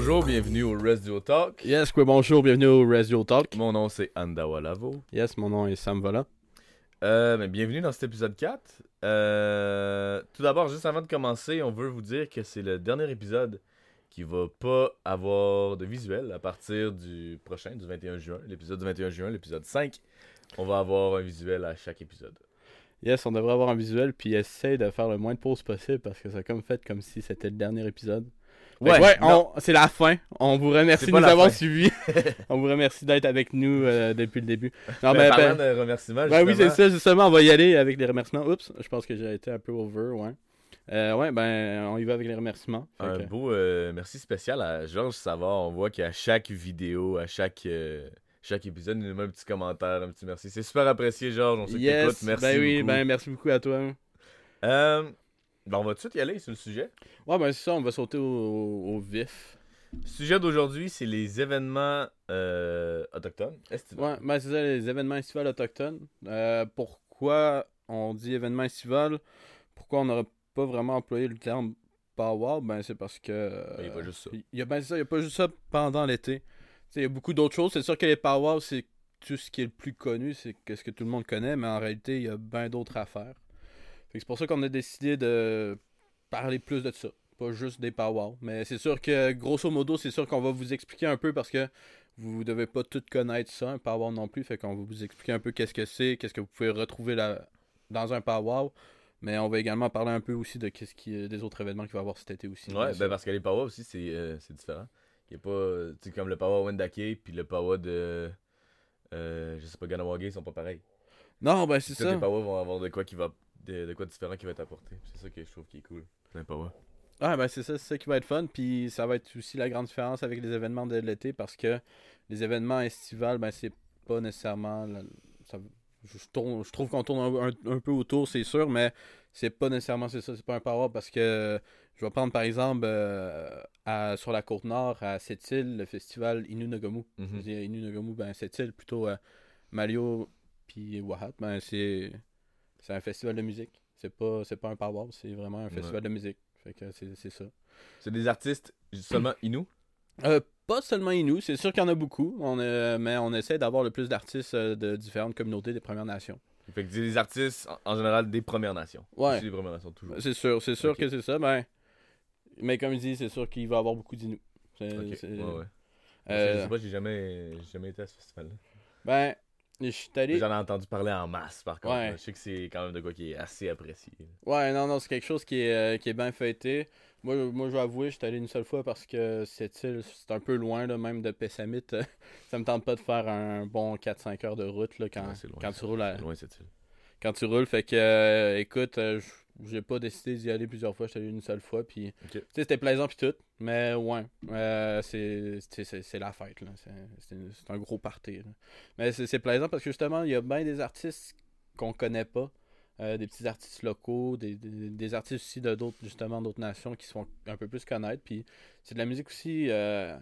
Bonjour, bienvenue au Radio Talk. Yes, quoi, bonjour, bienvenue au Radio Talk. Mon nom c'est Andawa Lavo. Yes, mon nom est Sam Vola. Euh, bienvenue dans cet épisode 4. Euh, tout d'abord, juste avant de commencer, on veut vous dire que c'est le dernier épisode qui va pas avoir de visuel à partir du prochain, du 21 juin. L'épisode du 21 juin, l'épisode 5. On va avoir un visuel à chaque épisode. Yes, on devrait avoir un visuel, puis essaye de faire le moins de pauses possible parce que c'est comme fait comme si c'était le dernier épisode. Que Ouais, c'est la fin. On vous remercie de nous avoir suivis. on vous remercie d'être avec nous euh, depuis le début. Non, Ben, mais, parlant ben, de remerciements, ben oui, c'est ça, justement, on va y aller avec les remerciements. Oups, je pense que j'ai été un peu over, ouais. Euh, ouais, ben, on y va avec les remerciements. Un que- beau euh, merci spécial à Georges Savard. On voit qu'à chaque vidéo, à chaque, chaque épisode, il nous met un petit commentaire, un petit merci. C'est super apprécié, Georges. On sait que yes, t'écoutes. Merci ben oui, beaucoup. ben merci beaucoup à toi. Euh, ben, on va tout de suite y aller sur le sujet. Ouais, ben c'est ça, on va sauter au, au- au vif. Le sujet d'aujourd'hui, c'est les événements euh, autochtones. Ouais, ben c'est ça, les événements estivales autochtones. Euh, pourquoi on dit événement estival Pourquoi on n'aurait pas vraiment employé le terme power Ben c'est parce que. Il y a pas juste ça. Il y a, ben, ça, il y a pas juste ça pendant l'été. Il y a beaucoup d'autres choses. C'est sûr que les power, c'est tout ce qui est le plus connu, c'est ce que tout le monde connaît, mais en réalité, il y a bien d'autres affaires. C'est pour ça qu'on a décidé de parler plus de ça. Pas juste des power. Mais c'est sûr que, grosso modo, c'est sûr qu'on va vous expliquer un peu parce que vous devez pas tout connaître ça, un power non plus. Fait qu'on va vous expliquer un peu qu'est-ce que c'est, qu'est-ce que vous pouvez retrouver là, dans un power. Mais on va également parler un peu aussi de qu'est-ce qui, des autres événements qu'il va y avoir cet été aussi. Ouais, ben parce que les power aussi, c'est euh, différent. Il y a pas, euh, tu sais, comme le power Wendake puis le power de, euh, je sais pas, Ganawage, ils sont pas pareils. Non, ben c'est ça. les power vont avoir de quoi qui va, de, de quoi différent qui va être apporté. C'est ça que je trouve qui est cool. C'est un power. Ah ben c'est ça, c'est ça qui va être fun. Puis ça va être aussi la grande différence avec les événements de l'été parce que les événements estivales, ben c'est pas nécessairement. la- ça- je, tourne- je trouve qu'on tourne un, un- un peu autour, c'est sûr, mais c'est pas nécessairement c'est ça, c'est pas un power parce que je vais prendre par exemple euh, à- sur la côte nord à Sept-Îles, le festival Inunogomu. Mhm. Je veux dire, ben Sept-Îles, plutôt euh, Malio puis Wahat, ben c'est c'est un festival de musique. C'est pas c'est pas un power, c'est vraiment un festival de musique. Fait que c'est c'est ça. C'est des artistes seulement Inou? Euh, pas seulement Inou, c'est sûr qu'il y en a beaucoup, on a- mais on essaie d'avoir le plus d'artistes euh, de différentes communautés des Premières Nations. Fait que c'est des artistes en, général des Premières Nations. Ouais. Des Premières Nations toujours. C'est sûr, c'est sûr que c'est ça, ben, mais comme je dis, c'est sûr qu'il va y avoir beaucoup d'Inou. C'est- Ok, c'est- ouais, ouais. euh, Je sais pas, j'ai jamais, j'ai jamais été à ce festival-là. ben, je suis allé... J'en ai entendu parler en masse par contre. Ouais. Je sais que c'est quand même de quoi qui est assez apprécié. Ouais, non, non, c'est quelque chose qui est, euh, qui est bien fêté. Moi, moi, je vais avouer, je suis allé une seule fois parce que cette île, c'est un peu loin, là, même de Pessamit. ça me tente pas de faire un bon 4-5 heures de route là, quand, Ouais, c'est loin, quand tu roules à, C'est loin cette île. quand tu roules. Fait que, euh, écoute, euh, j- j'ai pas décidé d'y aller plusieurs fois. J'étais allé une seule fois. Puis, c'était plaisant puis tout. Mais ouais, euh, c'est la fête. là. C'est un gros party. là. Mais c'est c'est plaisant parce que justement, il y a bien des artistes qu'on connaît pas. euh, des petits artistes locaux, des, des, des artistes aussi de d'autres justement d'autres nations qui se font un peu plus connaître. Puis c'est de la musique aussi euh,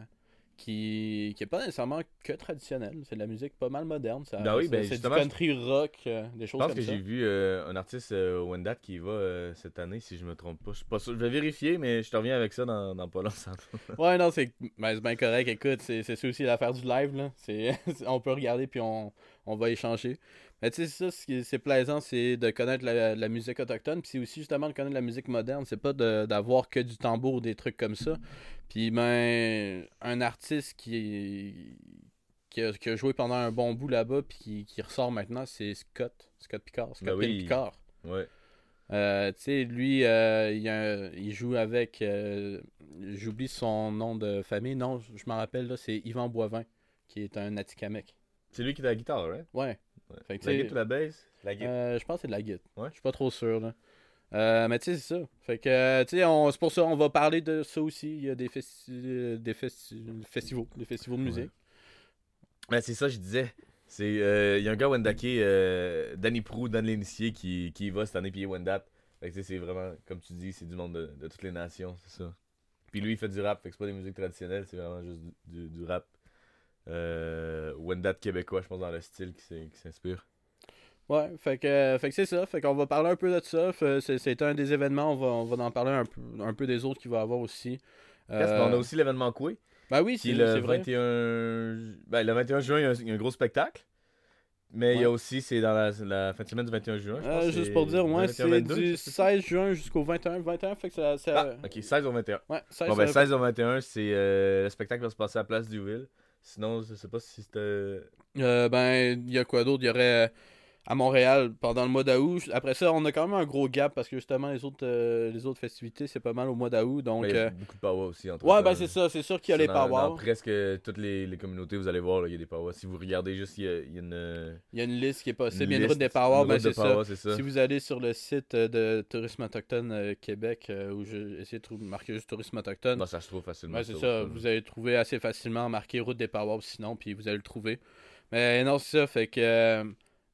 qui qui est pas nécessairement que traditionnelle. C'est de la musique pas mal moderne. Ça, Ben oui, ben c'est du country rock, euh, des Je choses pense comme que ça. j'ai vu euh, un artiste euh, au Wendat qui y va euh, cette année, si je me trompe pas. Je suis pas sûr. Je vais vérifier, mais je te reviens avec ça dans, dans pas longtemps. Ouais, non, c'est ben, bien correct. Écoute, c'est aussi l'affaire du live. Là. C'est on peut regarder puis on, on va échanger. Mais tu sais, ça, ce qui est- c'est plaisant, c'est de connaître la, la musique autochtone. Puis c'est aussi justement de connaître la musique moderne. C'est pas d'avoir que du tambour ou des trucs comme ça. Puis ben, un artiste qui, qui, a, qui a joué pendant un bon bout là-bas puis qui, qui ressort maintenant, c'est Scott. Scott Picard. Scott Ben oui. Picard. Ouais. Euh, tu sais, lui, euh, il, un- il joue avec. euh, J'oublie son nom de famille. Non, je m'en rappelle, là, c'est Yvan Boivin, qui est un Atikamekw. C'est lui qui est à la guitare, right? Ouais. Ouais. Fait que La guitare ou la bass? La guitare. euh, je pense que c'est de la guide. Ouais. Je suis pas trop sûr, là. Euh, mais tu sais, c'est ça. Fait que, euh, tu sais, on- c'est pour ça on va parler de ça aussi. Il y a des, festi- des festi- festivals, des festivals de Ouais. musique. Ben, c'est ça, je disais. C'est, euh, il y a un gars Wendake, euh, Danny Prou, Dan l'initié, qui, qui y va cette année, puis il est Wendat. Fait que tu sais, c'est vraiment, comme tu dis, c'est du monde de, de toutes les nations, c'est ça. Puis lui, il fait du rap, fait que c'est pas des musiques traditionnelles, c'est vraiment juste du, du- du rap. Euh, Wendat québécois, je pense, dans le style qui s'in- qui s'inspire. Ouais, fait que, fait que c'est ça. Fait qu'on va parler un peu de ça. C'est, un des événements. On va, on va en parler un peu, un peu des autres qu'il va y avoir aussi. Mais on a aussi l'événement Coué, Ben oui, qui c'est est le c'est vrai. 21... Ben, le 21 juin, il y a un, il y a un gros spectacle. Mais il y a Ouais. aussi, c'est dans la, la fin de semaine du 21 juin. je Euh, pense, juste pour dire, 21, c'est 22, du je sais pas. 16 juin jusqu'au 21. 21, fait que ça. ça... Ah, ok, 16 au 21. Ouais, 16, Bon, ben, ça- 16 au 21, c'est euh, le spectacle va se passer à la place du Ville. Sinon, je sais pas si c'était. Euh, ben, il y a quoi d'autre? Il y aurait euh, à Montréal pendant le mois d'août. Après ça, on a quand même un gros gap parce que justement, les autres, euh, les autres festivités, c'est pas mal au mois d'août. Donc, il y a euh, beaucoup de power aussi entre ouais, ben c'est ça. C'est sûr qu'il y a les dans powwows. presque toutes les, les communautés, vous allez voir, là, il y a des powwows. Si vous regardez juste, il y a, il y a une. Il y a une liste qui est possible. Il y a une route des powwows, ben de c'est ça. powwows, c'est ça. Si vous allez sur le site euh, de Tourisme Autochtone euh, Québec, euh, où j'ai essayé de marquer juste Tourisme Autochtone, Non, ça se trouve facilement. Ouais, c'est ça. Vous allez trouver assez facilement marqué route des powwows sinon, puis vous allez le trouver. Mais non, c'est ça. Fait que.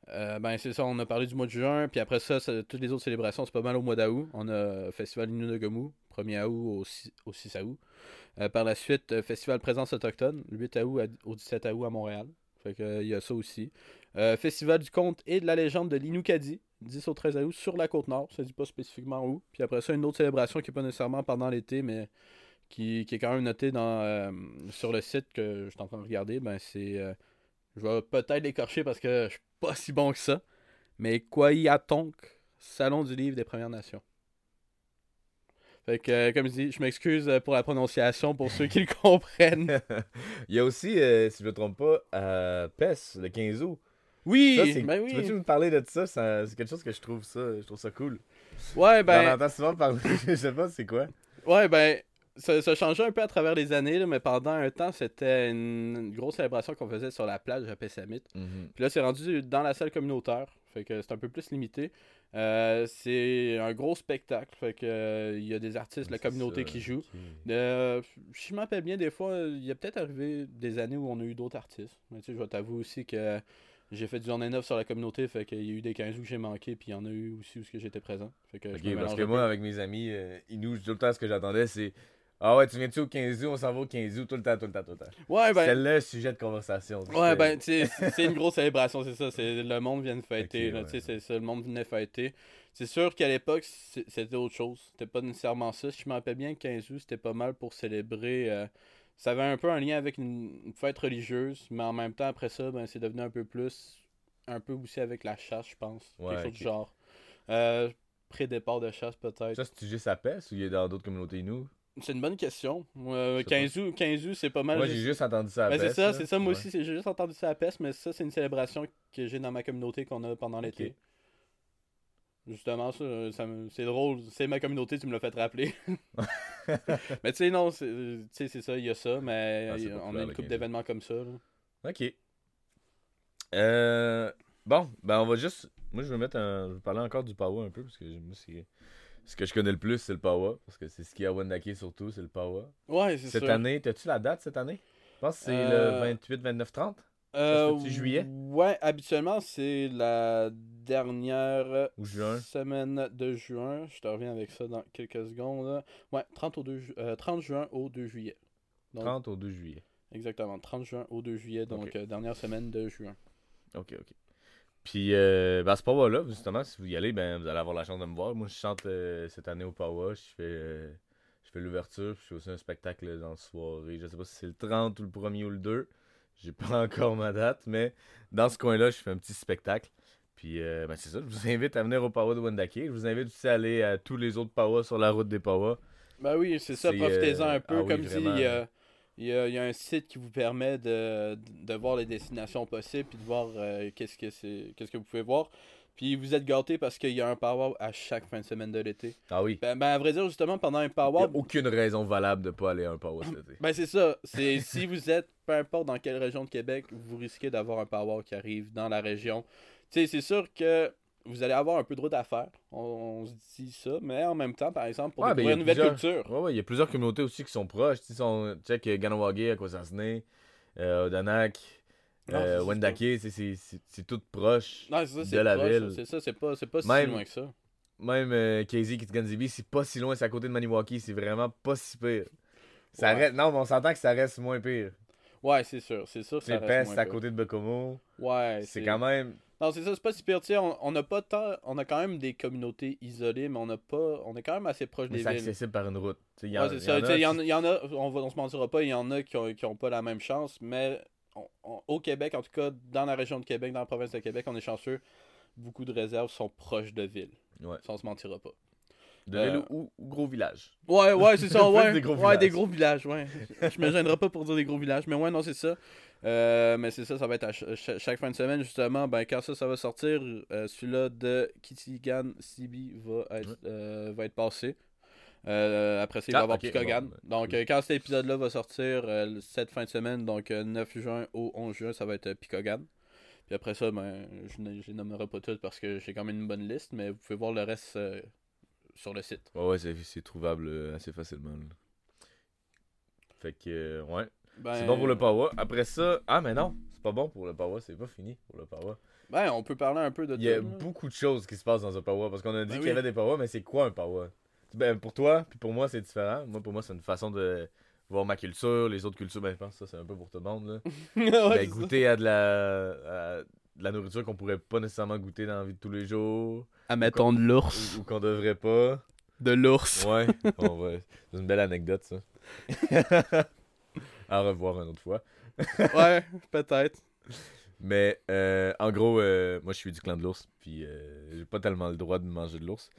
Euh, ben, c'est ça. On a parlé du mois de juin. Puis après ça, toutes les autres célébrations, c'est pas mal au mois d'août. On a Festival Inunagamu, 1er août au 6, au 6 août. Euh, par la suite, euh, Festival Présence Autochtone, 8 août au 17 août à Montréal. Fait que, il y a ça aussi. Euh, Festival du conte et de la légende de l'Inoukadi, 10 au 13 août sur la côte nord. Ça dit pas spécifiquement où. Puis après ça, une autre célébration qui est pas nécessairement pendant l'été, mais qui, qui est quand même notée dans, sur le site que je suis en train de regarder. Ben, c'est. je vais peut-être l'écorcher parce que je pas si bon que ça. Mais Kwayatonk, Salon du livre des Premières Nations. Fait que, euh, comme je dis, je m'excuse euh, pour la prononciation pour ceux qui le comprennent. il y a aussi, euh, si je me trompe pas, à PES, le 15 août. Oui, Ça, ben Tu oui. peux-tu me parler de ça? Ça- C'est quelque chose que je trouve ça, je trouve ça cool. Ouais, Ben, on entend souvent parler, je sais pas c'est quoi. Ouais, ben, ça, ça changeait un peu à travers les années, là, mais pendant un temps, c'était une, une grosse célébration qu'on faisait sur la plage à Pessamit. Mhm. Puis là, c'est rendu dans la salle communautaire, fait que c'est un peu plus limité. Euh, c'est un gros spectacle, fait que euh, il y a des artistes de la communauté ça, qui jouent. ok. Euh, je m'appelle bien, des fois, il y a peut-être arrivé des années où on a eu d'autres artistes. Mais tu sais, je vais t'avouer aussi que j'ai fait du journée neuf sur la communauté, fait qu'il y a eu des 15 août que j'ai manqué, puis il y en a eu aussi où j'étais présent. Fait que je Ok, me parce que moi, peu. avec mes amis euh, Inou, tout le temps, ce que j'attendais, c'est Ah ouais, tu viens-tu au 15 août, on s'en va au 15 août, tout le temps, tout le temps, tout le temps. Ouais, ben, C'était le sujet de conversation. Ouais, ben, tu sais, c'est c'est une grosse célébration, c'est ça. C'est le monde vient de fêter, Ok, là, ouais. tu sais, c'est ça, le monde venait fêter. C'est sûr qu'à l'époque, c'est- c'était autre chose. C'était pas nécessairement ça. Si je me rappelle bien, 15 août, c'était pas mal pour célébrer. euh, ça avait un peu un lien avec une, fête religieuse, mais en même temps, après ça, ben, c'est devenu un peu plus. Un peu aussi avec la chasse, je pense. Ouais, Quelque chose du genre. Euh, Pré-départ de chasse, peut-être. Ça, c'est juste à PES ou il y a dans d'autres communautés Inou C'est une bonne question. Euh, Je sais 15 août, 15 août, c'est pas mal. Moi, j'ai juste entendu ça à Ben, PES. c'est ça, c'est ça, moi Ouais. aussi, j'ai juste entendu ça à PES, mais ça, c'est une célébration que j'ai dans ma communauté qu'on a pendant l'été. Justement, ça, c'est drôle, c'est ma communauté, tu me l'as fait rappeler. mais tu sais, non, c'est sais, c'est ça, il y a ça, mais Ah, on a une 15. d'événements comme ça. là. Ok. Euh, bon, ben on va juste. Moi, je vais mettre un. Je vais parler encore du Power un peu, parce que moi, c'est. Ce que je connais le plus, c'est le Power. Parce que c'est ce qu'il y a à Wendake surtout, c'est le Power. Ouais, c'est Cette sûr. année, t'as-tu la date cette année? Je pense que c'est Euh, le 28, 29, 30. Euh, fait-tu juillet? Ouais, habituellement, c'est la dernière Ou juin. semaine de juin. Je te reviens avec ça dans quelques secondes. Ouais, 30, au 2 ju- euh, 30 juin au 2 juillet. Donc, 30 au 2 juillet. Exactement, 30 juin au 2 juillet, donc euh, dernière semaine de juin. Ok, ok. Puis, euh, ben, à ce Power-là, justement, si vous y allez, ben, vous allez avoir la chance de me voir. Moi, je chante euh, cette année au Power. Je fais, euh, je fais l'ouverture. puis Je fais aussi un spectacle dans la soirée. Je sais pas si c'est le 30 ou le 1er ou le 2. J'ai pas encore ma date, mais dans ce coin-là, je fais un petit spectacle. Puis, euh, ben, c'est ça. Je vous invite à venir au Power de Wendake. Je vous invite aussi à aller à tous les autres Power sur la route des Power. Ben oui, c'est ça, profitez-en euh, un peu. ah oui, Comme dit, vraiment. a, il y a- il y a un site qui vous permet de, de voir les destinations possibles puis de voir euh, qu'est-ce que c'est qu'est-ce que vous pouvez voir. Puis vous êtes gâtés parce qu'il y a un power à chaque fin de semaine de l'été. Ah oui. Ben, ben, à vrai dire, justement, pendant un Il power, n'y a aucune raison valable de pas aller à un Power cet été. Ben c'est ça. C'est si vous êtes, peu importe dans quelle région de Québec, vous risquez d'avoir un power qui arrive dans la région. Tu sais, c'est sûr que vous allez avoir un peu de route à faire. On, on se dit ça, mais en même temps, par exemple, pour Ouais, ben, découvrir une nouvelle plusieurs- culture. Ouais, ouais, il y a plusieurs communautés aussi qui sont proches. Tu sais, check euh, Ganawagi, Akwesasne, euh, Odanak, Non, euh, Wendake, c'est- tout proche. Non, ça, de la proche, ville. C'est ça, c'est pas, pas si Même- loin que ça. Même euh, KZ, Kitganzibi, c'est pas si loin, c'est à côté de Maniwaki, c'est vraiment pas si pire. Ça Ouais. reste, non, mais on s'entend que ça reste moins pire. Ouais, c'est sûr, c'est sûr. C'est Pest, à côté de Bekomo. Ouais, C'est quand même. Non, c'est ça, c'est pas si pire. Tu sais, on, on a pas tant. On a quand même des communautés isolées, mais on a pas. On est quand même assez proche Mais des c'est villes. accessible par une route. Il y en- c'est y a, sais, Il y, en- c'est- il y en a, on, va, on se mentira pas, il y en a qui ont, qui ont pas la même chance, mais on- on- au Québec, en tout cas, dans la région de Québec, dans la province de Québec, on est chanceux. Beaucoup de réserves sont proches de villes. Ouais. Ça, on se mentira pas. De Euh, ou, ou gros village. Ouais, ouais, c'est ça, ouais. des gros ouais, des gros villages, ouais. Je me gênerai pas pour dire des gros villages, mais ouais, non, c'est ça. Euh, mais c'est ça, ça va être à ch- ch- chaque fin de semaine, justement. Ben, quand ça, ça va sortir, euh, celui-là de Kitigan CB va être, Ouais. euh, va être passé. Après ça, il va y Ah, avoir ok, Picogan. bon, donc, quand cet épisode-là va sortir, cette fin de semaine, donc euh, 9 juin au 11 juin, ça va être Picogan. Puis après ça, ben, je ne les nommerai pas toutes parce que j'ai quand même une bonne liste, mais vous pouvez voir le reste sur le site. Ouais, ouais, c'est, trouvable euh, assez facilement. là. Fait que, euh, ouais. Ben, C'est bon pour le Power. Après ça, ah, mais non, c'est pas bon pour le Power, c'est pas fini pour le Power. Ben, on peut parler un peu de Il y a là. beaucoup de choses qui se passent dans un Power parce qu'on a dit Ben qu'il y avait des Power, mais c'est quoi un Power? Ben, pour toi, puis pour moi, c'est différent. Moi, pour moi, c'est une façon de voir ma culture, les autres cultures, ben, je pense que ça, c'est un peu pour tout le monde. Là. Ouais, Ben, ça. goûter à de la, à de la nourriture qu'on pourrait pas nécessairement goûter dans la vie de tous les jours, Admettons de l'ours. ou, ou qu'on devrait pas. De l'ours. Ouais, c'est une belle anecdote, ça. à revoir une autre fois. ouais, peut-être. Mais euh, en gros, euh, moi je suis du clan de l'ours, puis euh, j'ai pas tellement le droit de manger de l'ours.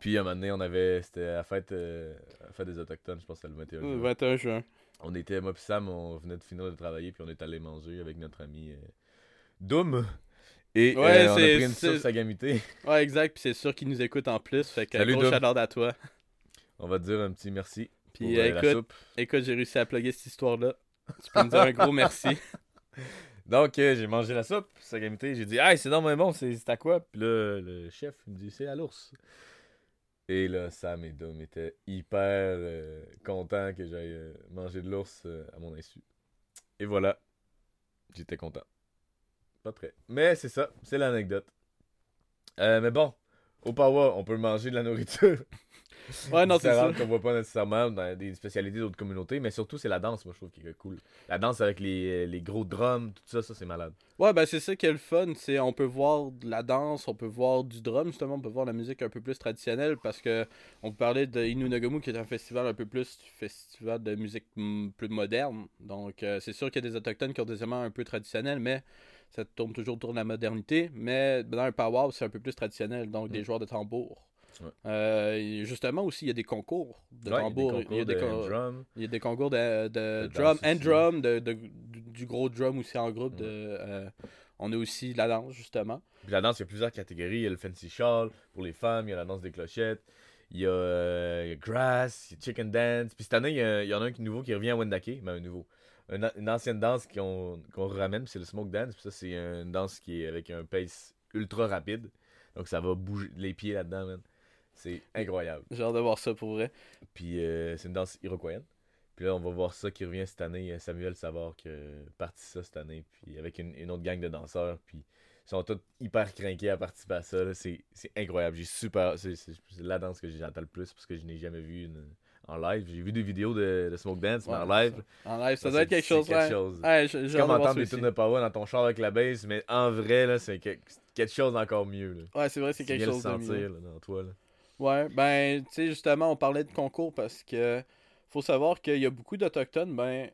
Puis à un moment donné, on avait, c'était à la fête, euh, à fête des Autochtones, je pense que le 21 Le juin. 21 juin. On était, moi pis Sam, on venait de finir de travailler, puis on est allé manger avec notre ami Doom. Et euh, Ouais, on a pris une sauce à gamité. Ouais, exact. Puis c'est sûr qu'ils nous écoutent en plus. Fait que Salut, gros à toi. On va te dire un petit merci. Puis pour, euh, la écoute, soupe. écoute, j'ai réussi à plugger cette histoire-là. Tu peux me dire un gros merci. Donc, euh, j'ai mangé la soupe, sa gamité. J'ai dit, hey, c'est dans bon, c'est à quoi? Puis là, le chef, il me dit, c'est à l'ours. Et là, Sam et Dom étaient hyper euh, contents que j'aille euh, manger de l'ours euh, à mon insu. Et voilà, j'étais content. Pas très. Mais c'est ça, c'est l'anecdote. Euh, mais bon, au Power, on peut manger de la nourriture. Ouais, non, c'est ça. qu'on voit pas nécessairement dans des spécialités d'autres communautés, mais surtout c'est la danse, moi je trouve qui est cool. La danse avec les, les gros drums, tout ça, ça c'est malade. Ouais, ben c'est ça qui est le fun. C'est on peut voir de la danse, on peut voir du drum, justement, on peut voir la musique un peu plus traditionnelle parce que on parlait de Inunagamu qui est un festival un peu plus festival de musique mm, plus moderne. Donc euh, c'est sûr qu'il y a des autochtones qui ont des éléments un peu traditionnels, mais ça tourne toujours autour de la modernité. Mais dans un powwow, c'est un peu plus traditionnel, donc des Mm. joueurs de tambour. Ouais. Euh, justement aussi, il y a des concours de Ouais, tambour. il y a des concours de drum. il y a des concours de, de De drum and drum, de, du, gros drum aussi en groupe. Ouais. Euh, on a aussi la danse, justement. Puis la danse, il y a plusieurs catégories. Il y a le fancy shawl pour les femmes, il y a la danse des clochettes, il y a, euh, il y a grass, il y a chicken dance. Puis cette année, il y, a- il y en a un qui- nouveau qui revient à Wendake, mais un nouveau. Une ancienne danse qu'on ramène, c'est le smoke dance. Puis ça, c'est une danse qui est avec un pace ultra rapide. Donc ça va bouger les pieds là-dedans, man. C'est incroyable. J'ai hâte de voir ça pour vrai. Puis euh, c'est une danse iroquoienne. Puis là, on va voir ça qui revient cette année. Samuel Savard qui a parti ça cette année. Puis avec une, une autre gang de danseurs. Puis ils sont tous hyper craqués à participer à ça. C'est incroyable. J'ai super. C'est la danse que j'attends le plus parce que je n'ai jamais vu une- en live. J'ai vu des vidéos de, de Smoke Dance, mais en live. En live, ça ça, doit être quelque chose. quelque ouais. chose. Ouais, comme entendre des tunes de power dans ton char avec la bass, mais en vrai, là, c'est que- quelque chose d'encore mieux. Là. Ouais, c'est vrai, c'est quelque chose de sentir mieux. là, dans toi. Là. Ouais, ben, tu sais, justement, on parlait de concours parce que faut savoir qu'il y a beaucoup d'Autochtones, ben,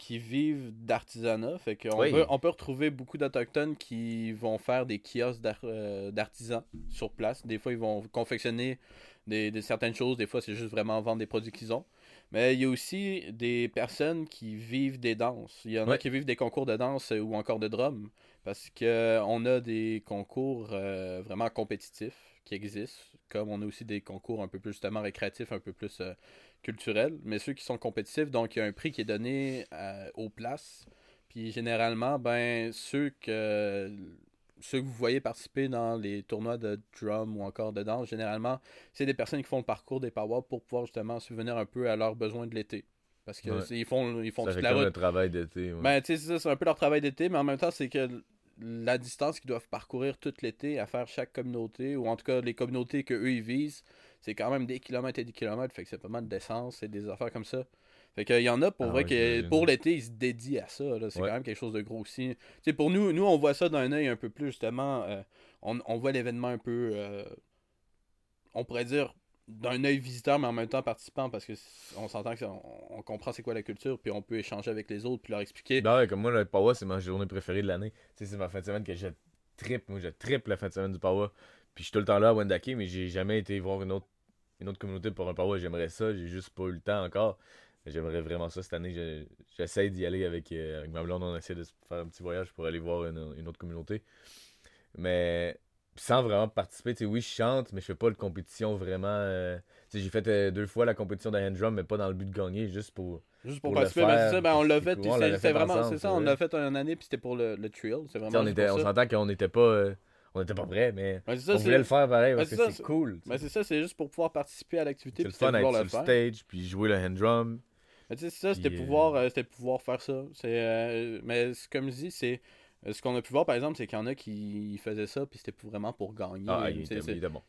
qui vivent d'artisanat. Fait qu'on Oui. peut, on peut retrouver beaucoup d'Autochtones qui vont faire des kiosques euh, d'artisans sur place. Des fois, ils vont confectionner des, des certaines choses. Des fois, c'est juste vraiment vendre des produits qu'ils ont. Mais il y a aussi des personnes qui vivent des danses. Il y en a qui vivent des concours de danse euh, ou encore de drum. Parce que on a des concours euh, vraiment compétitifs qui existent, comme on a aussi des concours un peu plus justement récréatifs, un peu plus euh, culturels, mais ceux qui sont compétitifs, donc il y a un prix qui est donné euh, aux places. Puis généralement, ben ceux que ceux que vous voyez participer dans les tournois de drum ou encore de danse, généralement, c'est des personnes qui font le parcours des powwows pour pouvoir justement subvenir un peu à leurs besoins de l'été. Parce que Ouais. ils font, ils font Ça toute la route. le travail d'été. ouais. Ben, tu sais, c'est ça, c'est un peu leur travail d'été, mais en même temps, c'est que la distance qu'ils doivent parcourir tout l'été à faire chaque communauté, ou en tout cas les communautés que eux ils visent, c'est quand même des kilomètres et des kilomètres, fait que c'est pas mal d'essence et des affaires comme ça. Fait qu'il y en a pour Ah vrai que pour l'été, ils se dédient à ça. C'est Ouais. quand même quelque chose de gros aussi. Tu sais, pour nous, nous, on voit ça d'un œil un peu plus, justement. euh, on, on voit l'événement un peu. euh, on pourrait dire d'un œil visiteur, mais en même temps participant, parce que on s'entend qu'on on comprend c'est quoi la culture, puis on peut échanger avec les autres, puis leur expliquer. Ben ouais, comme moi, le Power, c'est ma journée préférée de l'année. C'est ma fin de semaine que je tripe. Moi, je tripe la fin de semaine du Power. Puis je suis tout le temps là à Wendake, mais j'ai jamais été voir une autre, une autre communauté pour un Power. J'aimerais ça, j'ai juste pas eu le temps encore. Mais J'aimerais vraiment ça cette année. Je- J'essaie d'y aller avec, euh, avec ma blonde. On essaie de faire un petit voyage pour aller voir une, une autre communauté. Mais sans vraiment participer, tu sais, oui, je chante, mais je fais pas de compétition vraiment. euh, tu sais, j'ai fait euh, deux fois la compétition de hand drum, mais pas dans le but de gagner, juste pour. Juste pour, participer, ben, c'est ça, ben, on l'a fait, c'est- vraiment, c'est ça, on l'a fait une année, puis c'était pour le, le trail. C'est Tu sais, vraiment on était, on s'entend qu'on n'était pas, euh, on était pas prêts, mais Ben, ça, on c'est- voulait le faire pareil Ben, parce que c'est cool. tu ben, c'est ça, c'est juste pour pouvoir participer à l'activité, C'est le fun d'être sur le faire. stage, puis jouer le hand drum. Mais c'est ça, c'était euh, pouvoir, euh, c'était pouvoir faire ça. C'est, euh, mais comme je dis, c'est euh, ce qu'on a pu voir par exemple, c'est qu'il y en a qui faisaient ça, puis c'était vraiment pour gagner. Ah,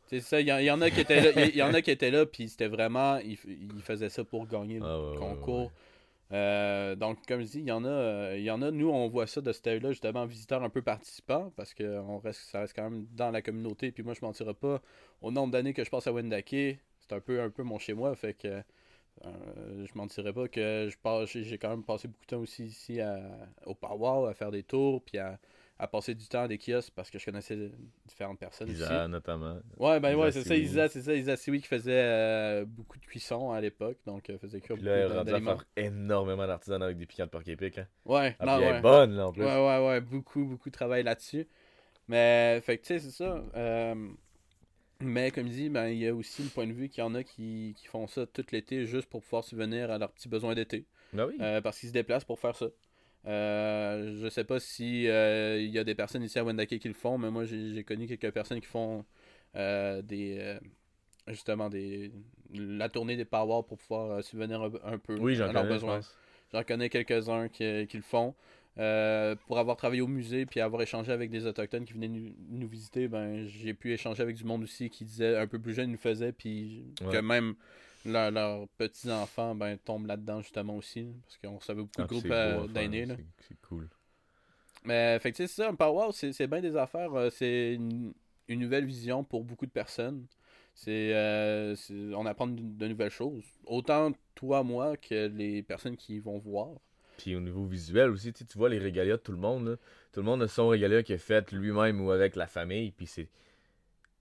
c'est- ça, il y, en- a qui étaient là, il y, en a qui étaient là, puis c'était vraiment, ils, faisaient ça pour gagner le Ah, ouais, concours. ouais. Euh, donc, comme je dis, il y en a, euh, il y en a, nous, on voit ça de cet œil-là, justement, visiteur un peu participant, parce que on reste, ça reste quand même dans la communauté. Puis moi, je mentirais pas, au nombre d'années que je passe à Wendake, c'est un peu, un peu mon chez-moi, fait que euh, je mentirais pas que je passe, j'ai quand même passé beaucoup de temps aussi ici à, au Powwow, à faire des tours, puis à, à passer du temps à des kiosques, parce que je connaissais différentes personnes ici. Isa, notamment. Ouais, ben ouais, Isa c'est ça. Isa, c'est ça, Isa Siwi qui faisait euh, beaucoup de cuisson à l'époque, donc euh, faisait cuire beaucoup là, elle à faire énormément d'artisanat avec des piquants de porc épic. Hein. Ouais, Ah, non, puis elle ouais. est bonne, là, en plus. Ouais, ouais, ouais, beaucoup, beaucoup de travail là-dessus. Mais, fait que, tu sais, c'est ça. euh, mais, comme je dis, ben, il y a aussi le point de vue qu'il y en a qui, qui font ça tout l'été juste pour pouvoir subvenir à leurs petits besoins d'été. Ben oui. euh, parce qu'ils se déplacent pour faire ça. Euh, je sais pas si euh, il y a des personnes ici à Wendake qui le font, mais moi, j'ai connu quelques personnes qui font euh, des. justement, des la tournée des powwows pour pouvoir subvenir un, un peu oui, à leurs besoins. J'en connais quelques-uns qui, qui le font. Pour avoir travaillé au musée puis avoir échangé avec des autochtones qui venaient nous, nous visiter, ben j'ai pu échanger avec du monde aussi qui disait un peu plus jeune, ils le faisaient, puis que Ouais. Leur- leurs petits-enfants ben, tombent là-dedans justement aussi. Parce qu'on recevait beaucoup Ah, de puis groupes euh, d'aînés. c'est- cool. Mais fait sais, c'est ça, un powwow, c'est bien des affaires. euh, c'est une, une nouvelle vision pour beaucoup de personnes. C'est euh, on apprend de, de nouvelles choses. Autant toi, moi, que les personnes qui vont voir. Puis au niveau visuel aussi, tu vois les régalias de tout le monde. là. Tout le monde a son régalia qu'il a fait lui-même ou avec la famille. Puis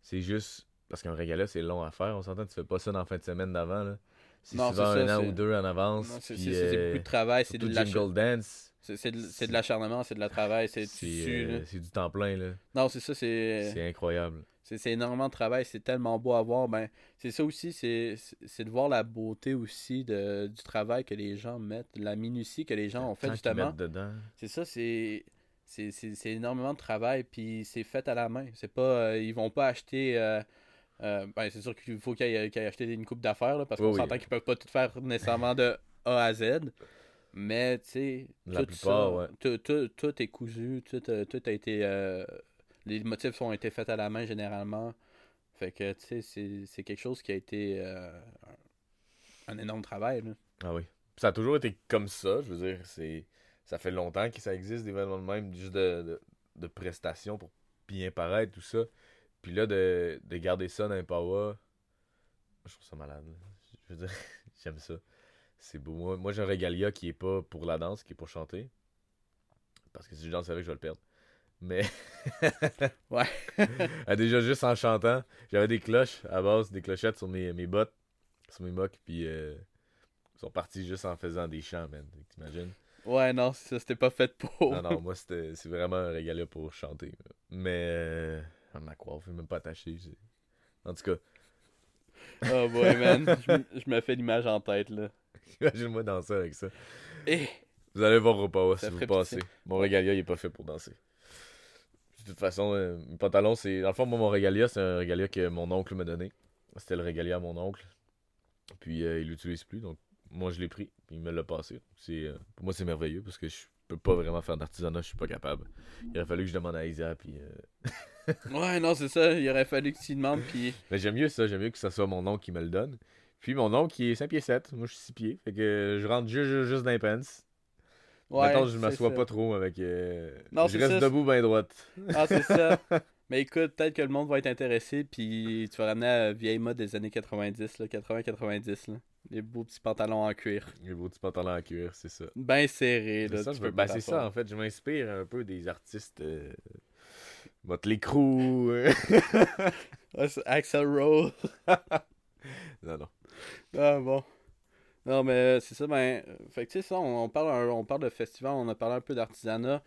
c'est juste. Parce qu'un régalia, c'est long à faire. On s'entend, tu fais pas ça dans la fin de semaine d'avant. C'est souvent ça, un an ou deux en avance. C'est euh, beaucoup de travail, c'est de. Jingle Dance. C'est de, l'acharnement, c'est de la travail, c'est euh, c'est du temps plein. là. Non, c'est ça, c'est C'est incroyable. c'est énormément de travail, c'est tellement beau à voir. Ben, c'est ça aussi, c'est de voir la beauté aussi de, du travail que les gens mettent, la minutie que les gens ont fait justement. C'est ça, c'est c'est c'est- c'est énormément de travail, puis c'est fait à la main. C'est pas, euh, ils vont pas acheter. euh, euh, ben, c'est sûr qu'il faut qu'ils aillent, qu'ils aillent acheter une coupe d'affaires, parce Oui, qu'on oui. s'entend qu'ils peuvent pas tout faire nécessairement de A à Z. Mais, tu sais, tout plupart, ça, ouais. tout, tout- tout est cousu, tout, euh, tout a été. euh, les motifs ont été faits à la main généralement. Fait que, tu sais, c'est- quelque chose qui a été euh, un, un énorme travail. là. Ah oui. Puis ça a toujours été comme ça, je veux dire, c'est ça fait longtemps que ça existe des événements de même, juste de, de, de prestations pour bien paraître, tout ça. Puis là, de, de garder ça dans un power, je trouve ça malade. là. Je veux dire, j'aime ça. C'est beau. Moi, moi j'ai un régalia qui est pas pour la danse, qui est pour chanter. Parce que si je danse avec, je vais le perdre. Mais. Ouais. Ah, déjà, juste en chantant, j'avais des cloches à base, des clochettes sur mes, mes bottes, sur mes mocs, puis euh, ils sont partis juste en faisant des chants, man. T'imagines? Ouais, non, ça, c'était pas fait pour. Non, non, moi, c'était, c'est vraiment un régalia pour chanter. Mais, euh, ma coiffe, même pas attaché. En tout cas, Oh boy, man. je, me- je fais l'image en tête, là. imagine-moi danser avec ça. Eh! Vous allez voir au power si vous passez. pitié. Mon régalia, il est pas fait pour danser. De toute façon, euh, mes pantalons, c'est. Dans le fond, moi, mon régalia, c'est un régalia que mon oncle m'a donné. C'était le régalia à mon oncle. Puis euh, il l'utilise plus, donc moi je l'ai pris, puis il me l'a passé. C'est, euh, pour moi, c'est merveilleux parce que je peux pas vraiment faire d'artisanat, je suis pas capable. Il aurait fallu que je demande à Isa, puis. ouais, non, c'est ça. Il aurait fallu que tu demandes. Puis... Mais j'aime mieux ça. J'aime mieux que ce soit mon oncle qui me le donne. Puis mon oncle qui est 5 pieds 7. Moi, je suis 6 pieds. Fait que je rentre juste, juste, juste dans les pants. Ouais, Mettons, je m'assois pas trop avec. Euh, non, je reste debout bien droite. Ah, c'est ça. Mais écoute, peut-être que le monde va être intéressé, puis tu vas ramener à la vieille mode des années 90, 80-90. Les beaux petits pantalons en cuir. Les beaux petits pantalons en cuir, c'est ça. Ben serré, là. Ça, ben, c'est ça, en fait. Je m'inspire un peu des artistes. Euh... Motley Crue. Axel Rose. non, non. Ah bon. Non, mais c'est ça, ben. Fait que tu sais, ça, on, parle, on parle de festival, on a parlé un peu d'artisanat.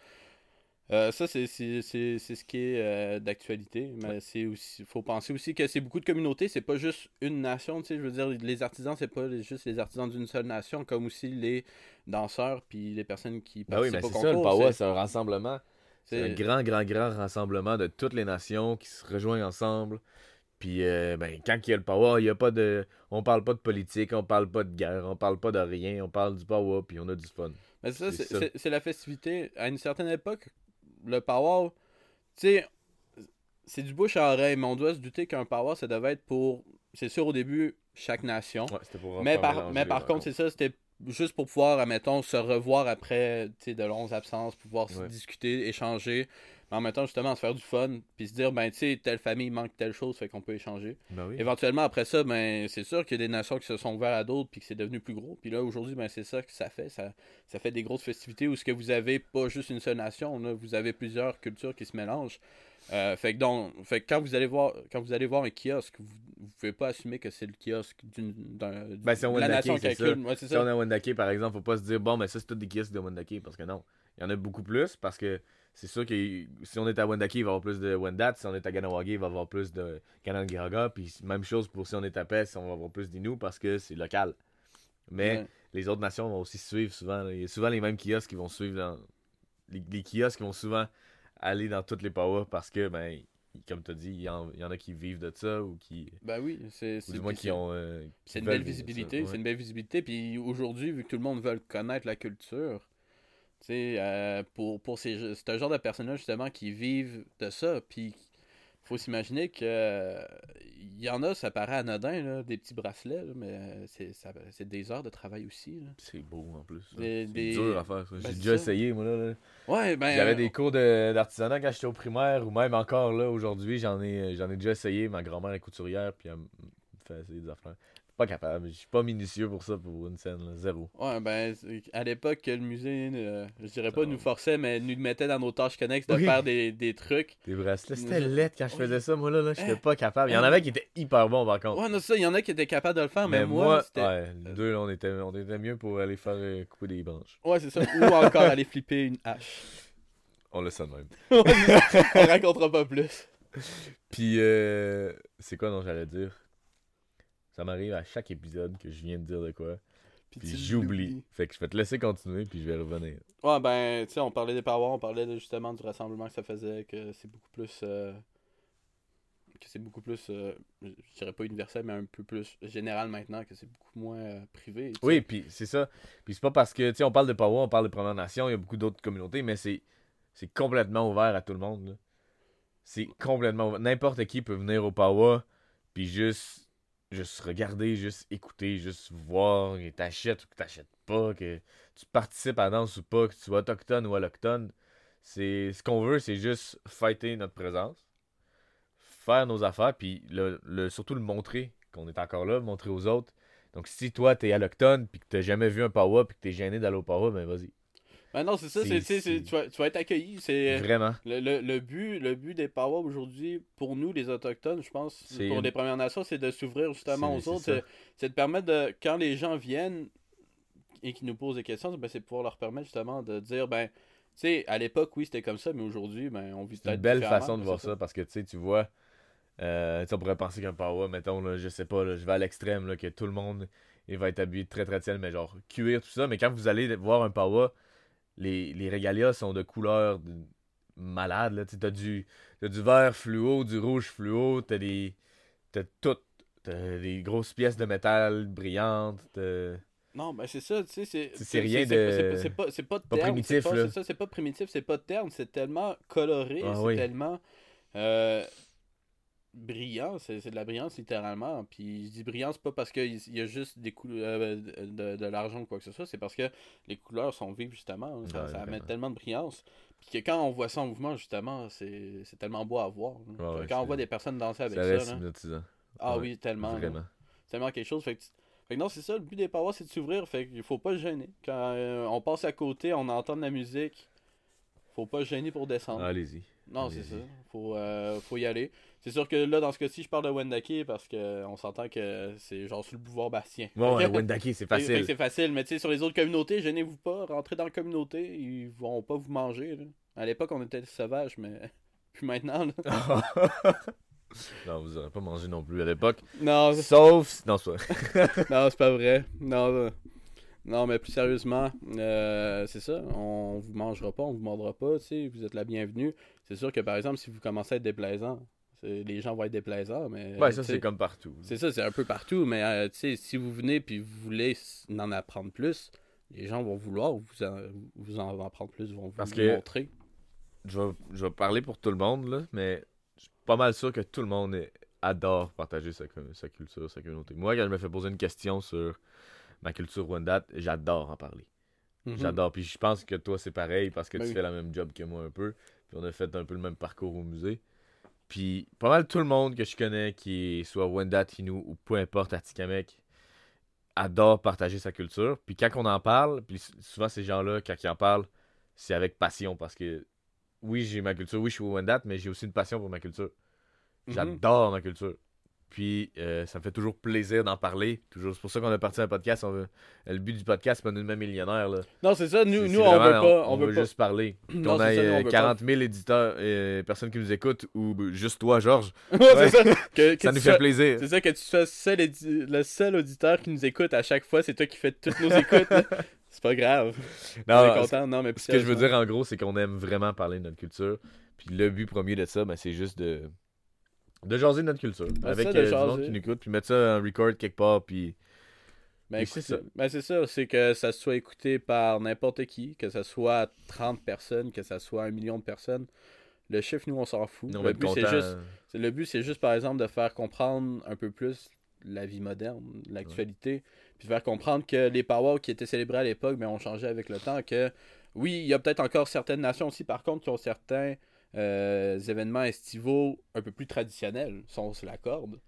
Euh, ça, c'est ce qui est euh, d'actualité. Mais c'est aussi. faut penser aussi que c'est beaucoup de communautés. C'est pas juste une nation. Tu sais, je veux dire, les artisans, c'est pas juste les artisans d'une seule nation, comme aussi les danseurs puis les personnes qui ben oui, mais c'est ça, le c'est un rassemblement. C'est un grand, grand, grand rassemblement de toutes les nations qui se rejoignent ensemble. Puis, euh, ben, quand il y a le power, il y a pas de. On parle pas de politique, on parle pas de guerre, on parle pas de rien, on parle du power, puis on a du fun. Mais ça, c'est la festivité. À une certaine époque, le power, tu sais, c'est du bouche à oreille, mais on doit se douter qu'un power, ça devait être pour, c'est sûr au début, chaque nation. mais par, mais par contre, c'est ça, c'était juste pour pouvoir, admettons, se revoir après de longues absences, pouvoir discuter, échanger en même temps, justement, se faire du fun, puis se dire, ben, tu sais, telle famille manque telle chose, fait qu'on peut échanger. Ben Éventuellement, après ça, ben, c'est sûr qu'il y a des nations qui se sont ouvertes à d'autres, puis que c'est devenu plus gros. Puis là, aujourd'hui, ben, c'est ça que ça fait. Ça, ça fait des grosses festivités où ce que vous avez pas juste une seule nation, là, vous avez plusieurs cultures qui se mélangent. Euh, fait que donc, fait quand vous allez voir, quand vous allez voir un kiosque, vous, vous pouvez pas assumer que c'est le kiosque d'une, ben, si on la nation qui ouais, Si on à Wendake, par exemple, faut pas se dire bon, mais ça c'est tout des kiosques de Wendake parce que non, il y en a beaucoup plus parce que c'est sûr que si on est à Wendake, il va y avoir plus de Wendat. Si on est à Ganawagi, il va y avoir plus de Kanangiraga. Puis même chose pour si on est à Pest, on va avoir plus d'Inou parce que c'est local. Mais les autres nations vont aussi suivre souvent. Il y a souvent les mêmes kiosques qui vont suivre dans. Les, kiosques qui vont souvent aller dans toutes les powers parce que, ben, comme tu as dit, il y, en, a qui vivent de ça ou qui. Ben oui, c'est. Du moins qui ont. Euh, c'est une belle visibilité. C'est une belle visibilité. Puis aujourd'hui, vu que tout le monde veut connaître la culture euh, pour, pour ces, c'est un genre de personnages justement qui vivent de ça. Puis faut s'imaginer que il y en a, ça paraît anodin, là, des petits bracelets, mais c'est, c'est des heures de travail aussi. C'est beau en plus. c'est dur à faire. Ben, J'ai déjà essayé, moi. Là, Ouais, ben, J'avais des cours de, d'artisanat quand j'étais au primaire, ou même encore là, aujourd'hui, j'en ai, j'en ai déjà essayé. Ma grand-mère est couturière, puis elle me fait essayer des affaires. Pas capable. Je suis pas minutieux pour ça, pour une scène. Zéro. Ouais, ben, à l'époque, le musée, euh, je dirais pas nous forçait, mais nous mettait dans nos tâches connexes de faire des, des, trucs. Des bracelets. C'était lettre quand je faisais ça, moi, là. là J'étais pas capable. Il y en avait qui étaient hyper bons, par contre. Ouais, non, ça, il y en a qui étaient capables de le faire, mais, moi, c'était. Ouais, deux, là, on était, on était mieux pour aller faire euh, couper des branches. Ouais, c'est ça. Ou encore aller flipper une hache. On le sait même. on racontera pas plus. Puis, euh, c'est quoi, non, j'allais dire? Ça m'arrive à chaque épisode que je viens de dire de quoi. Puis, j'oublie. Fait que je vais te laisser continuer, puis je vais revenir. Ouais, ben, tu sais, on parlait des powers, on parlait justement du rassemblement que ça faisait, que c'est beaucoup plus. Euh, que c'est beaucoup plus. Euh, je dirais pas universel, mais un peu plus général maintenant, que c'est beaucoup moins euh, privé. Oui, puis c'est ça. Puis c'est pas parce que, tu sais, on parle de power, on parle de Première Nation, il y a beaucoup d'autres communautés, mais c'est c'est complètement ouvert à tout le monde. C'est complètement ouvert. N'importe qui peut venir au power, puis juste juste regarder, juste écouter, juste voir, que t'achètes ou que t'achètes pas, que tu participes à la danse ou pas, que tu sois autochtone ou allochtone. C'est, ce qu'on veut, c'est juste fighter notre présence, faire nos affaires, puis le, surtout le montrer qu'on est encore là, montrer aux autres. Donc si toi t'es allochtone, puis que t'as jamais vu un power, puis que t'es gêné d'aller au power, ben vas-y. Ben non, c'est ça, c'est, tu, vas, tu vas être accueilli. C'est, Vraiment. Le, le, le, but, le but des Power aujourd'hui, pour nous, les Autochtones, je pense, pour les Premières Nations, c'est de s'ouvrir justement aux autres. C'est, de permettre de, quand les gens viennent et qui nous posent des questions, ben, c'est pouvoir leur permettre justement de dire, ben, tu sais, à l'époque, oui, c'était comme ça, mais aujourd'hui, ben, on vit peut-être. une belle façon de voir ça, parce que tu sais, tu vois. Euh, on pourrait penser qu'un power, mettons, là, je sais pas, je vais à l'extrême, que tout le monde il va être habillé très traditionnel, mais genre cuir, tout ça. Mais quand vous allez voir un power, les, les régalias sont de couleurs malades. Tu as du, as du vert fluo, du rouge fluo, t'as des. T'as tout. T'as des grosses pièces de métal brillantes. Non, ben c'est ça, tu sais, c'est rien de. C'est pas, pas, pas, primitif, C'est ça, c'est pas primitif, c'est pas de terme, c'est tellement coloré, ah c'est tellement. Euh, brillant, c'est de la brillance littéralement. Puis je dis brillant, c'est pas parce qu'il y a juste des couleurs de, de l'argent ou quoi que ce soit, c'est parce que les couleurs sont vives justement. hein. Ça, Ouais, ça amène tellement de brillance. Puis que quand on voit ça en mouvement, justement, c'est tellement beau à voir. Ouais, ouais, quand on voit des personnes danser avec Ça ça, là, ah oui, tellement. tellement quelque chose. Fait que, fait que non, c'est ça, le but des powwows, c'est de s'ouvrir. Fait qu'il faut pas se gêner. Quand euh, on passe à côté, on entend de la musique, faut pas se gêner pour descendre. Allez-y. Non, c'est ça. Faut, euh, faut y aller. C'est sûr que là, dans ce cas-ci, je parle de Wendake parce que on s'entend que c'est genre sur le pouvoir Bastien. Ouais, ouais, Wendake, c'est facile. C'est facile, mais tu sais, sur les autres communautés, gênez-vous pas. Rentrez dans la communauté, ils vont pas vous manger. là. À l'époque, on était sauvages, mais plus maintenant. là. non, vous aurez pas mangé non plus à l'époque. Non, c'est- Sauf. Non, c'est pas. non, c'est pas vrai. Non, non, mais plus sérieusement, euh, c'est ça. On vous mangera pas, on vous mordra pas. Tu sais, vous êtes la bienvenue. C'est sûr que par exemple, si vous commencez à être déplaisant, les gens vont être déplaisants, mais Ouais, ça, tu sais, c'est comme partout. C'est ça, c'est un peu partout, mais euh, tu sais, si vous venez puis vous voulez en apprendre plus, les gens vont vouloir vous en, vous en apprendre plus, vont vous Parce le que- montrer. Je vais, je vais parler pour tout le monde, là, mais je suis pas mal sûr que tout le monde adore partager sa, cu- sa culture, sa communauté. Moi, quand je me fais poser une question sur ma culture Wendat, j'adore en parler. Mhm. J'adore. Puis je pense que toi, c'est pareil parce que Ben tu oui. fais la même job que moi un peu. Puis on a fait un peu le même parcours au musée. Puis pas mal tout le monde que je connais, qui est soit Wendat, Inou ou peu importe, Atikamek, adore partager sa culture. Puis quand on en parle, puis souvent ces gens-là, quand ils en parlent, c'est avec passion parce que oui, j'ai ma culture, oui, je suis Wendat, mais j'ai aussi une passion pour ma culture. Mhm. J'adore ma culture. Puis euh, ça me fait toujours plaisir d'en parler. Toujours. C'est pour ça qu'on a parti un podcast. On veut... Le but du podcast, c'est pas de devenir millionnaire. Là. Non, c'est ça, nous, nous c'est on veut vraiment- pas. On, On, veut, veut pas. juste parler. Qu'on ait ça, nous, on euh, veut 40 000 éditeurs, euh, personnes qui nous écoutent, ou euh, juste toi, Georges. Ouais, c'est ça. Que, que Ça nous sois- fait plaisir. C'est ça que tu sois seul le seul auditeur qui nous écoute à chaque fois, c'est toi qui fais toutes nos écoutes. C'est pas grave. Non, content. Non, mais ce que je veux dire en gros, c'est qu'on aime vraiment parler de notre culture. Puis le but premier de ça, ben, c'est juste de de jaser de notre culture. Ben, avec de euh, jaser. qui nous écoute, puis mettre ça en record quelque part, puis Ben, c'est ça. ben, c'est ça, c'est que ça soit écouté par n'importe qui, que ça soit 30 personnes, que ça soit un million de personnes. Le chiffre, nous, on s'en fout. on le but, c'est juste, le but, c'est juste, par exemple, de faire comprendre un peu plus la vie moderne, l'actualité, puis faire comprendre que les powwows qui étaient célébrés à l'époque, mais ont changé avec le temps, que oui, il y a peut-être encore certaines nations aussi, par contre, qui ont certains euh, événements estivaux un peu plus traditionnels, ça, on se l'accorde,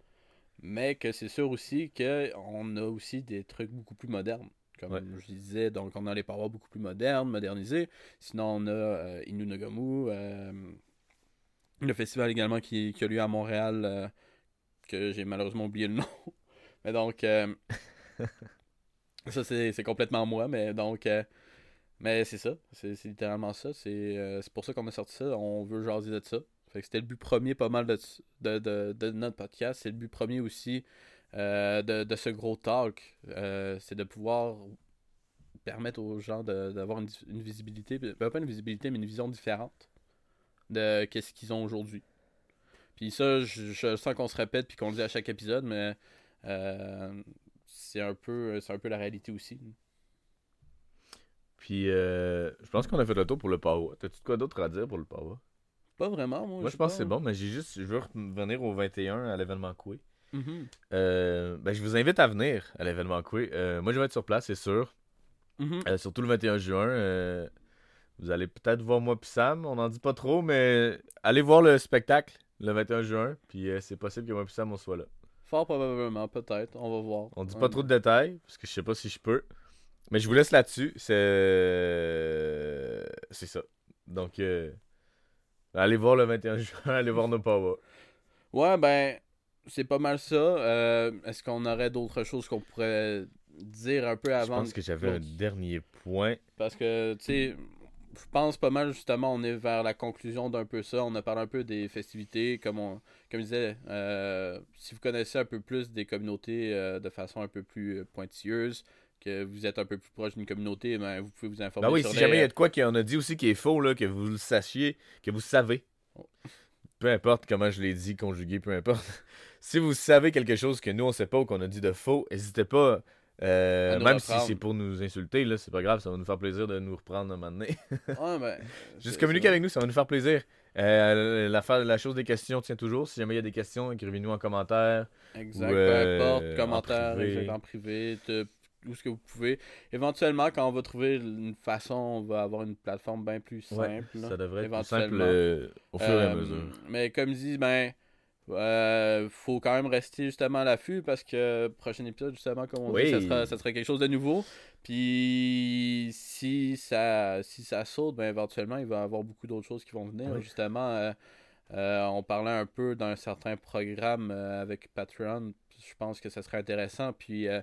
mais que c'est sûr aussi qu'on a aussi des trucs beaucoup plus modernes. Comme Ouais. je disais, donc on a les powwows beaucoup plus modernes, modernisés. Sinon, on a euh, Inu Nogomu, euh, le festival également qui, qui a lieu à Montréal, euh, que j'ai malheureusement oublié le nom. Mais donc, ça c'est c'est complètement moi, mais donc, mais c'est ça, c'est littéralement ça. C'est euh, c'est pour ça qu'on a sorti ça, on veut jaser de ça. C'était le but premier pas mal de, de, de, notre podcast. C'est le but premier aussi euh, de, ce gros talk. Euh, c'est de pouvoir permettre aux gens d'avoir une, une visibilité, ben, pas une visibilité, mais une vision différente de qu'est-ce qu'ils ont aujourd'hui. Puis ça, je, sens qu'on se répète puis qu'on le dit à chaque épisode, mais c'est un un peu la réalité aussi. Puis euh, je pense qu'on a fait le tour pour le Power. T'as-tu de quoi d'autre à dire pour le Power? Pas vraiment, moi. Moi, je pense pas. que c'est bon, mais j'ai juste, je veux revenir au 21 à l'événement Coué. Mhm. Euh, ben, je vous invite à venir à l'événement Coué. Euh, moi, je vais être sur place, c'est sûr. Mhm. Surtout le 21 juin. vous allez peut-être voir moi puis Sam. On n'en dit pas trop, mais allez voir le spectacle le 21 juin. Puis c'est possible que moi puis Sam, on soit là. Fort probablement, peut-être. On va voir. On dit Ouais. pas trop de détails, parce que je sais pas si je peux. Mais je vous laisse là-dessus. C'est. C'est ça. Donc, euh, allez voir le 21 juin, allez voir nos powers. Ouais, ben, c'est pas mal ça. Euh, Est-ce qu'on aurait d'autres choses qu'on pourrait dire un peu Je avant pense que j'avais un dernier point. Parce que, tu sais, je pense pas mal, justement, on est vers la conclusion d'un peu ça. On a parlé un peu des festivités, comme on comme je disais, euh, si vous connaissez un peu plus des communautés de façon un peu plus pointilleuse, que vous êtes un peu plus proche d'une communauté, ben, vous pouvez vous informer Ben oui, sur si les- jamais il y a de quoi qu'on a dit aussi qui est faux, là, que vous le sachiez, que vous savez. Peu importe comment je l'ai dit, conjugué, peu importe. si vous savez quelque chose que nous on sait pas ou qu'on a dit de faux, n'hésitez pas Euh, même si c'est pour nous insulter, là, c'est pas grave, ça va nous faire plaisir de nous reprendre un moment donné. Ouais, ben, Juste communiquer avec nous, ça va nous faire plaisir. Euh, la, la chose des questions tient toujours. Si jamais il y a des questions, écrivez-nous en commentaire. Exact, Ou, peu euh, importe, en commentaire, privé. en privé, où ce que vous pouvez. Éventuellement, quand on va trouver une façon, on va avoir une plateforme bien plus simple. Ouais, ça devrait être plus simple éventuellement. euh, au fur et à Euh, mesure. Mais comme dit, ben, euh, faut quand même rester justement à l'affût parce que prochain épisode, justement, comme on Oui. dit, ça sera, ça sera quelque chose de nouveau. Puis si ça, si ça saute, ben éventuellement, il va y avoir beaucoup d'autres choses qui vont venir. Oui. Justement, euh, euh, on parlait un peu d'un certain programme avec Patreon. Je pense que ça serait intéressant. Puis euh,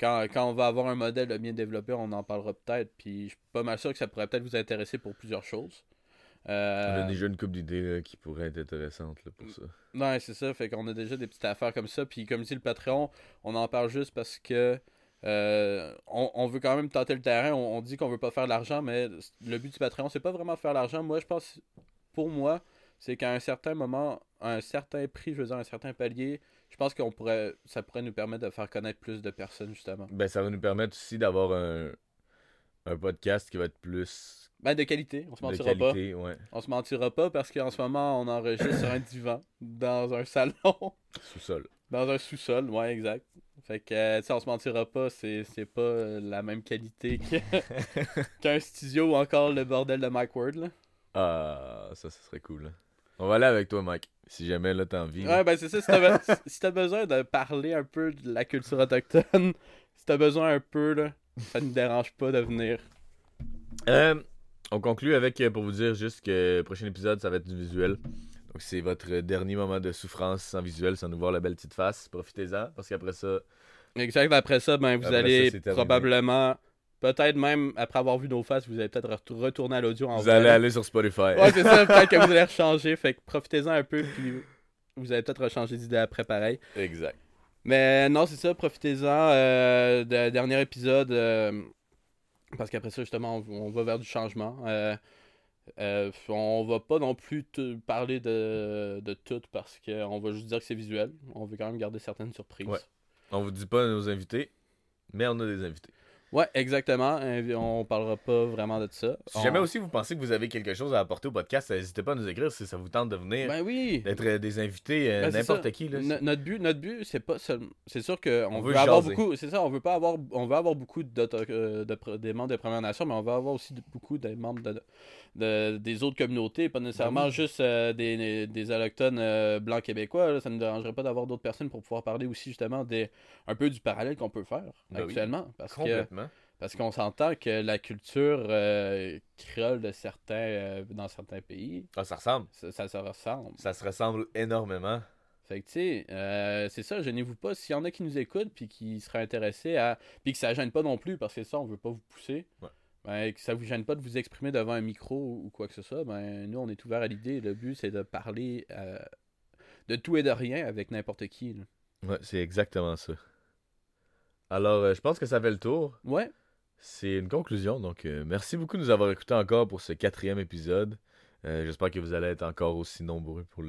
quand, quand on va avoir un modèle bien développé, on en parlera peut-être. Puis je suis pas mal sûr que ça pourrait peut-être vous intéresser pour plusieurs choses. On Euh, a déjà une couple d'idées qui pourraient être intéressantes là, pour ça. Ouais, c'est ça. Fait qu'on a déjà des petites affaires comme ça. Puis comme dit le Patreon, on en parle juste parce que euh, on, on veut quand même tenter le terrain. On, on dit qu'on veut pas faire de l'argent, mais le but du Patreon, c'est pas vraiment faire de l'argent. Moi, je pense, pour moi, c'est qu'à un certain moment, à un certain prix, je veux dire, un certain palier, je pense qu'on pourrait, ça pourrait nous permettre de faire connaître plus de personnes, justement. Ben, ça va nous permettre aussi d'avoir un, un podcast qui va être plus Ben, de qualité, on se de mentira pas. qualité. Ouais. On se mentira pas parce qu'en ce moment, on enregistre sur un divan, dans un salon. Sous-sol. Dans un sous-sol, ouais, exact. Fait que, euh, tu sais, on se mentira pas, c'est c'est pas euh, la même qualité que- qu'un studio ou encore le bordel de Mike Ward, là. Ah, ça, ça serait cool. hein. On va aller avec toi, Mike. Si jamais là t'as envie. Ouais, ben c'est ça, si t'as be- si t'as besoin de parler un peu de la culture autochtone, si t'as besoin un peu, là, ça ne dérange pas de venir. Euh, on conclut avec, euh, pour vous dire juste que le prochain épisode, ça va être du visuel. Donc c'est votre dernier moment de souffrance sans visuel, sans nous voir la belle petite face. Profitez-en, parce qu'après ça, Exact, après ça, ben vous Après allez ça, probablement, peut-être même après avoir vu nos faces, vous allez peut-être re- retourner à l'audio en vous vrai. allez aller sur Spotify. Ouais, c'est ça, peut-être que vous allez rechanger, fait que profitez-en un peu, puis vous allez peut-être rechanger d'idée après pareil. exact. Mais non, c'est ça, profitez-en. Euh, de- dernier épisode, euh, parce qu'après ça, justement, on, on va vers du changement. Euh, euh, on va pas non plus te parler de, de tout parce qu'on va juste dire que c'est visuel. On veut quand même garder certaines surprises. Ouais. On vous dit pas nos invités, mais on a des invités. Ouais, exactement. On parlera pas vraiment de ça. Si On- jamais aussi vous pensez que vous avez quelque chose à apporter au podcast, n'hésitez pas à nous écrire si ça vous tente de venir, Ben oui. d'être euh, des invités, euh, Ben, n'importe qui. Là, No- notre but, notre but, c'est pas seulement. C'est sûr qu'on On veut, veut avoir beaucoup. C'est ça, on veut pas avoir. On veut avoir beaucoup euh, de, pr- des membres des Premières Nations, mais on veut avoir aussi de- beaucoup des membres de, de- des autres communautés, pas nécessairement Ben oui. juste euh, des, des allochtones euh, blancs québécois. là. ça ne nous dérangerait pas d'avoir d'autres personnes pour pouvoir parler aussi justement des un peu du parallèle qu'on peut faire Ben oui. actuellement. Parce que. Parce qu'on s'entend que la culture euh, créole de certains euh, dans certains pays, Ah, ça ressemble. ça, ça se ressemble. Ça se ressemble énormément. Fait que, tu sais, euh, c'est ça, gênez-vous pas. S'il y en a qui nous écoutent puis qui seraient intéressés à. Puis que ça gêne pas non plus, parce que ça, on veut pas vous pousser. Ouais. Ben, que ça vous gêne pas de vous exprimer devant un micro ou quoi que ce soit, ben, nous, on est ouvert à l'idée. Le but, c'est de parler euh, de tout et de rien avec n'importe qui. là. Ouais, c'est exactement ça. Alors, euh, je pense que ça fait le tour. Ouais, C'est une conclusion, donc euh, merci beaucoup de nous avoir écoutés encore pour ce quatrième épisode. Euh, J'espère que vous allez être encore aussi nombreux pour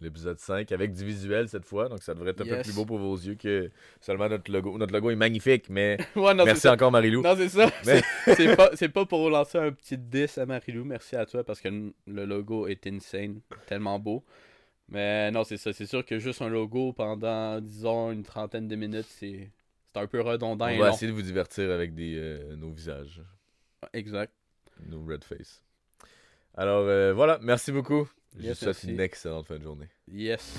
l'épisode 5 avec du visuel cette fois, donc ça devrait être un peu plus beau pour vos yeux que seulement notre logo. Notre logo est magnifique, mais ouais non, c'est merci encore Marilou. Non, c'est ça. Mais- C'est- pas, pas pour lancer un petit 10 à Marilou. Merci à toi parce que le le logo est insane. Tellement beau. Mais non, c'est ça. C'est sûr que juste un logo pendant, disons, une trentaine de minutes, c'est c'est un peu redondant On et va essayer de vous divertir avec des, euh, nos visages, Exact. nos red face. Alors euh, voilà, merci beaucoup. Je Yes, vous souhaite merci. une excellente fin de journée. Yes.